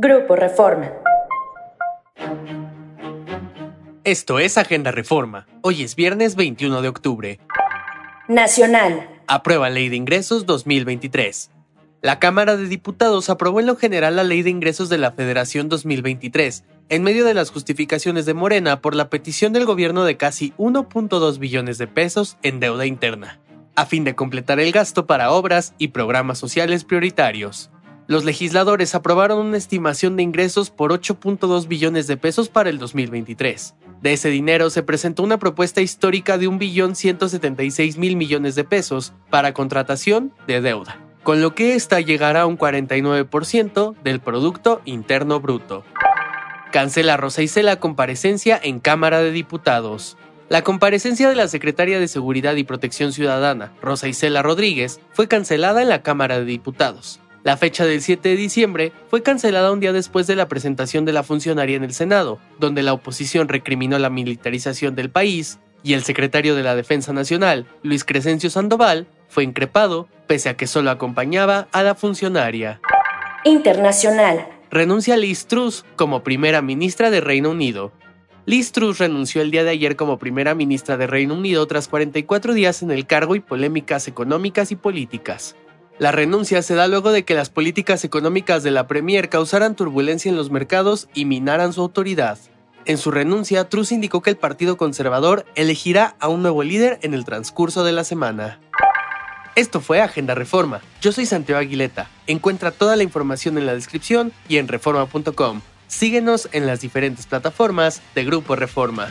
Grupo Reforma. Esto es Agenda Reforma. Hoy es viernes 21 de octubre. Nacional. Aprueba Ley de Ingresos 2023. La Cámara de Diputados aprobó en lo general la Ley de Ingresos de la Federación 2023, en medio de las justificaciones de Morena por la petición del gobierno de casi 1.2 billones de pesos en deuda interna, a fin de completar el gasto para obras y programas sociales prioritarios. Los legisladores aprobaron una estimación de ingresos por 8.2 billones de pesos para el 2023. De ese dinero se presentó una propuesta histórica de 1.176.000 millones de pesos para contratación de deuda con lo que ésta llegará a un 49% del Producto Interno Bruto. Cancela Rosa Isela comparecencia en Cámara de Diputados. La comparecencia de la secretaria de Seguridad y Protección Ciudadana, Rosa Isela Rodríguez, fue cancelada en la Cámara de Diputados. La fecha del 7 de diciembre fue cancelada un día después de la presentación de la funcionaria en el Senado, donde la oposición recriminó la militarización del país y el secretario de la Defensa Nacional, Luis Crescencio Sandoval, fue increpado pese a que solo acompañaba a la funcionaria. Internacional. Renuncia Liz Truss como primera ministra de Reino Unido. Liz Truss renunció el día de ayer como primera ministra de Reino Unido tras 44 días en el cargo y polémicas económicas y políticas. La renuncia se da luego de que las políticas económicas de la Premier causaran turbulencia en los mercados y minaran su autoridad. En su renuncia, Truss indicó que el Partido Conservador elegirá a un nuevo líder en el transcurso de la semana. Esto fue Agenda Reforma. Yo soy Santiago Aguileta. Encuentra toda la información en la descripción y en reforma.com. Síguenos en las diferentes plataformas de Grupo Reforma.